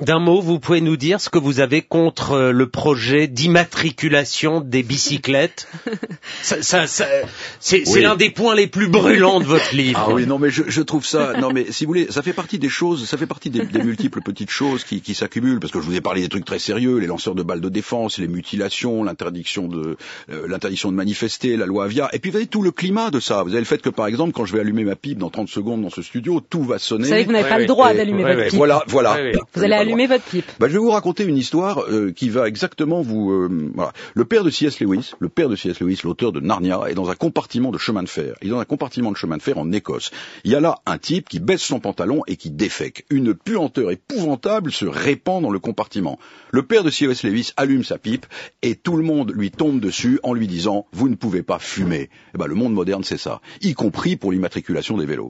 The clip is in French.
D'un mot, vous pouvez nous dire ce que vous avez contre euh, le projet d'immatriculation des bicyclettes ça, ça, ça, C'est Oui. l'un des points les plus brûlants de votre livre. Ah oui, non, mais je, je trouve ça. Non, mais si vous voulez, ça fait partie des choses, ça fait partie des, des multiples petites choses qui, qui s'accumulent. Parce que je vous ai parlé des trucs très sérieux, les lanceurs de balles de défense, les mutilations, l'interdiction de euh, l'interdiction de manifester, la loi Avia. Et puis vous avez tout le climat de ça. Vous avez le fait que par exemple, quand je vais allumer ma pipe dans 30 secondes dans ce studio, tout va sonner. Vous savez que vous n'avez Ouais, pas ouais. le droit d'allumer ouais, votre pipe. Voilà, voilà. Vous allez votre pipe. bah, je vais vous raconter une histoire euh, qui va exactement vous. euh, voilà. Le père de C.S. Lewis, le père de C.S. Lewis, l'auteur de Narnia, est dans un compartiment de chemin de fer. Il est dans un compartiment de chemin de fer en Écosse. Il y a là un type qui baisse son pantalon et qui défèque. Une puanteur épouvantable se répand dans le compartiment. Le père de C.S. Lewis allume sa pipe et tout le monde lui tombe dessus en lui disant "Vous ne pouvez pas fumer." Eh ben, le monde moderne, c'est ça, y compris pour l'immatriculation des vélos.